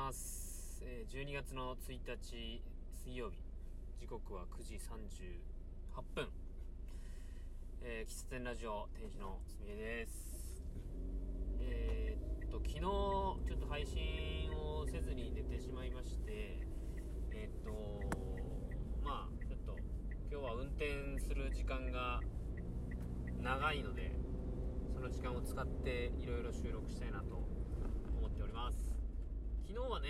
ます。え、12月の1日水曜日、時刻は9時38分。えー、喫茶店ラジオ店主のすみえです。えー、っと、昨日ちょっと配信をせずに寝てしまいまして、えー、っと、まあ、ちょっと今日は運転する時間が長いので、その時間を使っていろいろ収録したいなと思っております。昨日はね、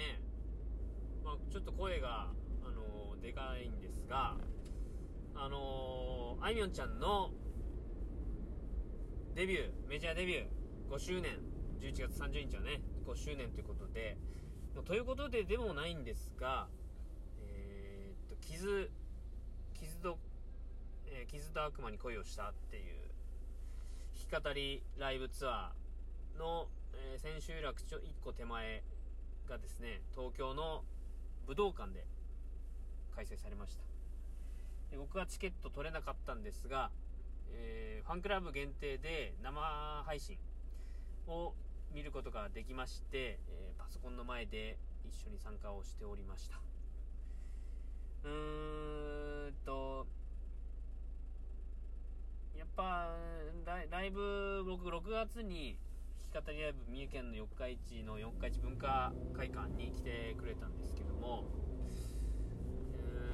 まあ、ちょっと声が、あのー、でかいんですが、あのー、あいみょんちゃんのデビュー、メジャーデビュー、5周年、11月30日はね、5周年ということでま、ということででもないんですが、えー、っと、傷、傷と、えー、傷と悪魔に恋をしたっていう、弾き語りライブツアーの、えー、千秋楽ちょ1個手前がですね、東京の武道館で開催されました。で僕はチケット取れなかったんですが、えー、ファンクラブ限定で生配信を見ることができまして、えー、パソコンの前で一緒に参加をしておりました。うーんと、やっぱライ、ライブ、僕6月にき語りライブ三重県の四日市の四日市文化会館に来てくれたんですけども、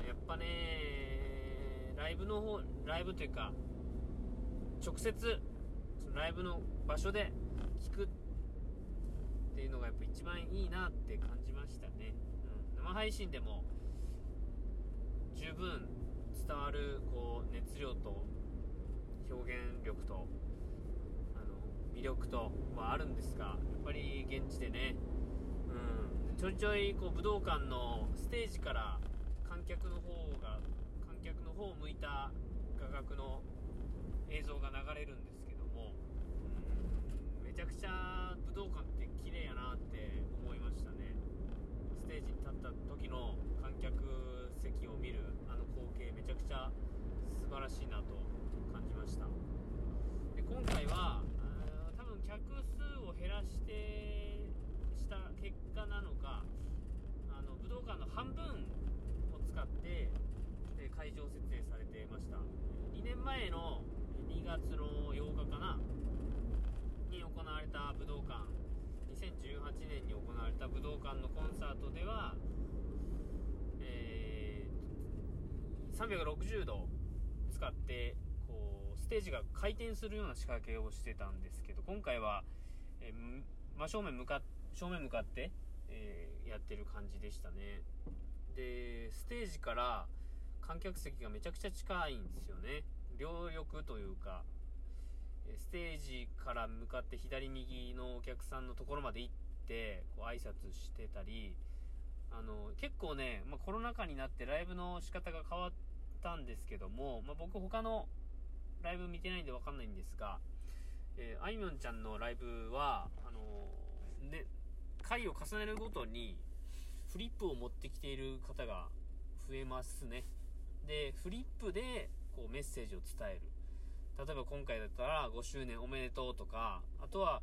やっぱね、ライブの方、ライブというか、直接、そのライブの場所で聞くっていうのがやっぱ一番いいなって感じましたね。うん、生配信でも十分伝わるこう熱量と表現力と魅力とはあるんですが、やっぱり現地でね、うん、ちょいちょいこう武道館のステージから観客の方が、観客の方を向いた画角の映像が流れるんですけども、うん、めちゃくちゃ武道館って綺麗やなって思いましたね。ステージに立った時の観客席を見るあの光景めちゃくちゃ素晴らしいなと感じましたで今回は客数を減らしてした結果なのかあの武道館の半分を使って会場設営されてました2年前の2月の8日かなに行われた武道館2018年に行われた武道館のコンサートでは、えー、360度使ってこうステージが回転するような仕掛けをしてたんですけど、今回は、えー、真正面向か、正面向かって、えー、やってる感じでしたね。で、ステージから観客席がめちゃくちゃ近いんですよね。両翼というか、ステージから向かって左右のお客さんのところまで行って、こう挨拶してたり、あの、結構ね、まあ、コロナ禍になってライブの仕方が変わったんですけども、まあ、僕他のライブ見てないんでわかんないんですが、えー、あいみょんちゃんのライブは、あのー、ね、回を重ねるごとに、フリップを持ってきている方が増えますね。で、フリップで、こう、メッセージを伝える。例えば今回だったら、5周年おめでとうとか、あとは、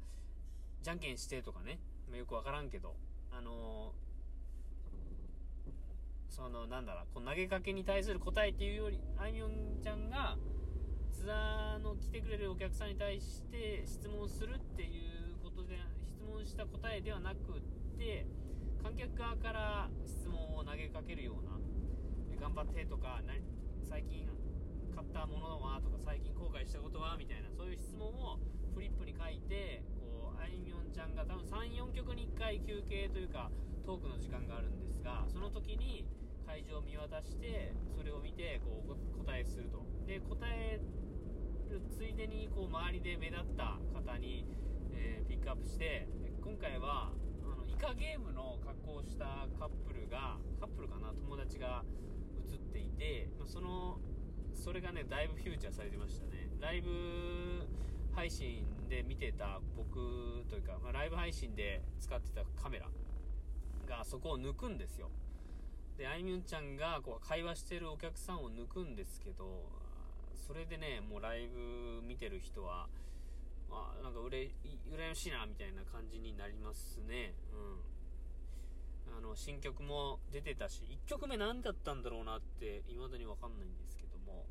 じゃんけんしてとかね。まあ、よくわからんけど、あのー、その、なんだろう、こう投げかけに対する答えっていうより、あいみょんちゃんが、ツアーの来てくれるお客さんに対して質問するっていうことで、質問した答えではなくって、観客側から質問を投げかけるような、頑張ってとか、最近買ったものはとか、最近後悔したことはみたいな、そういう質問をフリップに書いて、あいみょんちゃんが多分3、4曲に1回休憩というか、トークの時間があるんですが、その時に会場を見渡して、それを見て、こう、答えすると。で、答えるついでにこう周りで目立った方に、えー、ピックアップして今回はあのイカゲームの格好をしたカップルがカップルかな？友達が映っていて、まあ、そのそれがねだいぶフューチャーされてましたねライブ配信で見てた僕というか、まあ、ライブ配信で使ってたカメラがそこを抜くんですよであいみょんちゃんがこう会話してるお客さんを抜くんですけどそれでね、もうライブ見てる人は、あ、なんかうれ、羨ましいな、みたいな感じになりますね。うん。あの新曲も出てたし1曲目何だったんだろうなって未だに分かんないんですけども、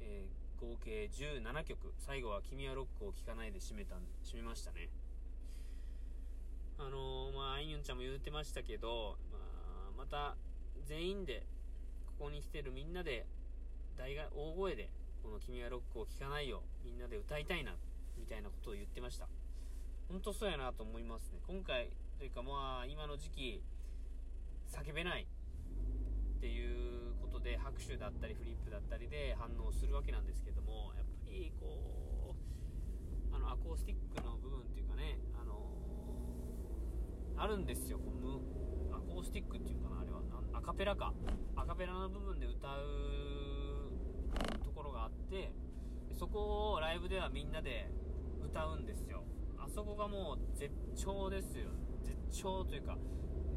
え、合計17曲。最後は「君はロックを聴かない」で締めた締めましたね。あのー、まああいみょんちゃんも言ってましたけど、まあ、また全員でここに来てるみんなで大が大声でこの「君はロックを聴かないよ」みんなで歌いたいなみたいなことを言ってました。本当そうやなと思いますね。今回というかまあ今の時期叫べないっていうで拍手だったりフリップだったりで反応するわけなんですけどもやっぱりこうあのアコースティックの部分っていうかねあのあるんですよ。こうアコースティックっていうかなあれは。アカペラか。アカペラの部分で歌うところがあってそこをライブではみんなで歌うんですよ。あそこがもう絶頂ですよ。絶頂というか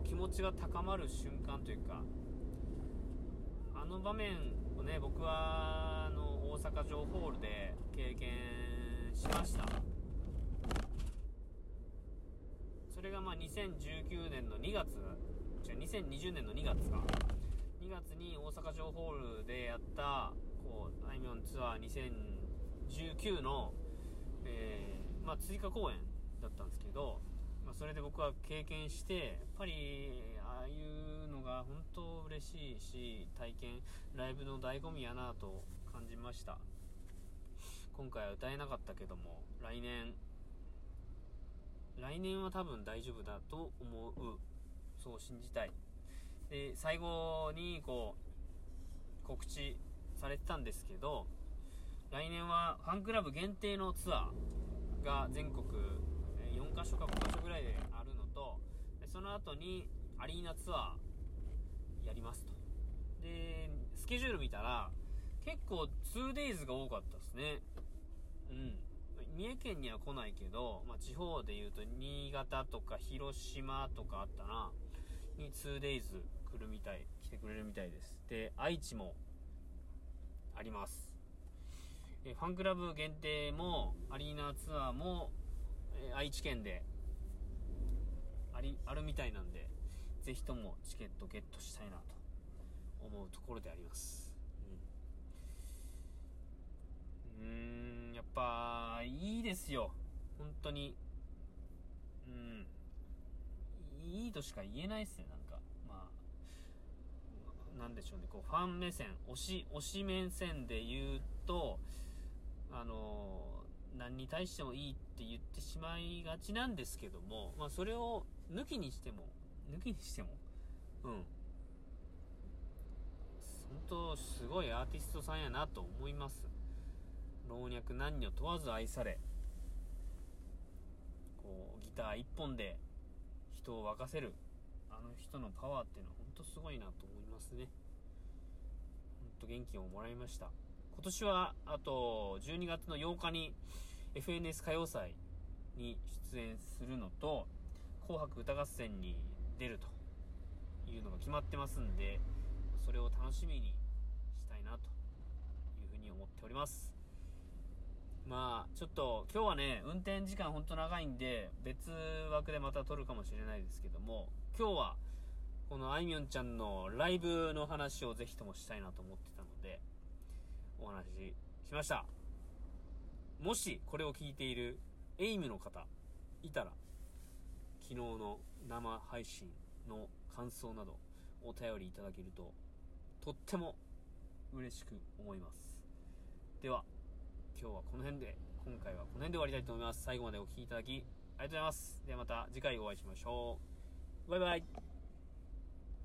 気持ちが高まる瞬間というかあの場面をね僕はあの大阪城ホールで経験しました。それがまあ2019年の2月違う2020年の2月か。2月に大阪城ホールでやったこうあいみょんツアー2019の、えー、まあ、追加公演だったんですけどそれで僕は経験してやっぱりああいうのが本当嬉しいし体験ライブの醍醐味やなと感じました。今回は歌えなかったけども来年来年は多分大丈夫だと思う。そう信じたい。で最後にこう告知されてたんですけど来年はファンクラブ限定のツアーが全国4カ所か5カ所ぐらいであるのとその後にアリーナツアーやりますと。でスケジュール見たら結構 2days が多かったですね。うん。三重県には来ないけど、まあ、地方で言うと新潟とか広島とかあったな。に 2days 来るみたい来てくれるみたいです。で愛知もあります。えファンクラブ限定もアリーナツアーもえ愛知県でありあるみたいなんでぜひともチケットゲットしたいなと思うところであります。うん。うんやっぱいいですよ。本当に。うん。いいとしか言えないっすねなんか。まあなんでしょうね。こうファン目線推し推し目線で言うとあの何に対してもいいって言ってしまいがちなんですけども、まあ、それを抜きにしても、抜きにしても、うん。本当、すごいアーティストさんやなと思います。老若男女問わず愛され、こう、ギター一本で人を沸かせる、あの人のパワーっていうのは本当すごいなと思いますね。本当元気をもらいました。今年は、あと、12月の8日に、FNS 歌謡祭に出演するのと、紅白歌合戦に出るというのが決まってますんで、それを楽しみにしたいなというふうに思っております。まあ、ちょっと今日はね、運転時間ほんと長いんで、別枠でまた撮るかもしれないですけども、今日は、このあいみょんちゃんのライブの話をぜひともしたいなと思ってたので、お話ししました。もしこれを聞いているエイムの方いたら昨日の生配信の感想などお便りいただけるととっても嬉しく思います。では今日はこの辺で今回はこの辺で終わりたいと思います。最後までお聴きいただきありがとうございます。ではまた次回お会いしましょう。バイバイ。